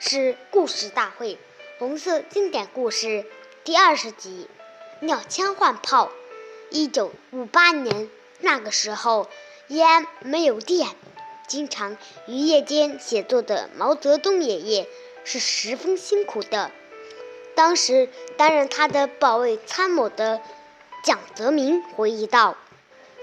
是《故事大会》红色经典故事第二十集《鸟枪换炮》。一九五八年那个时候，延安没有电，经常于夜间写作的毛泽东爷爷是十分辛苦的。当时担任他的保卫参谋的蒋泽民回忆道：“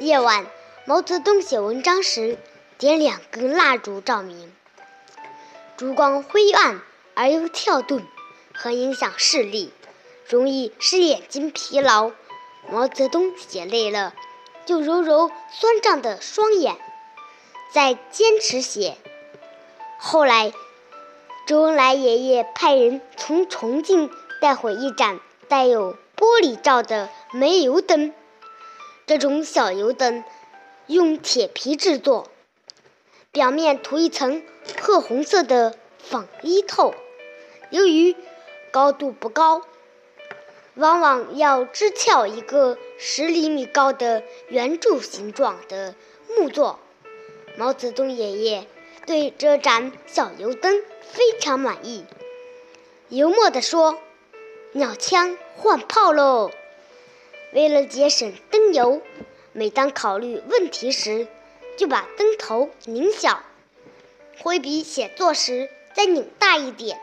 夜晚，毛泽东写文章时。”点两根蜡烛照明，烛光灰暗而又跳动，很影响视力，容易使眼睛疲劳。毛泽东写累了，就揉揉酸胀的双眼，再坚持写。后来，周恩来爷爷派人从重庆带回一盏带有玻璃罩的煤油灯，这种小油灯用铁皮制作。表面涂一层褐红色的纺衣透，由于高度不高，往往要支翘一个十厘米高的圆柱形状的木座。毛泽东爷爷对这盏小油灯非常满意，幽默地说：“鸟枪换炮喽！”为了节省灯油，每当考虑问题时，就把灯头拧小，挥笔写作时再拧大一点。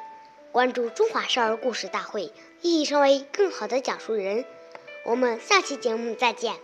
关注中华少儿故事大会，一起成为更好的讲述人。我们下期节目再见。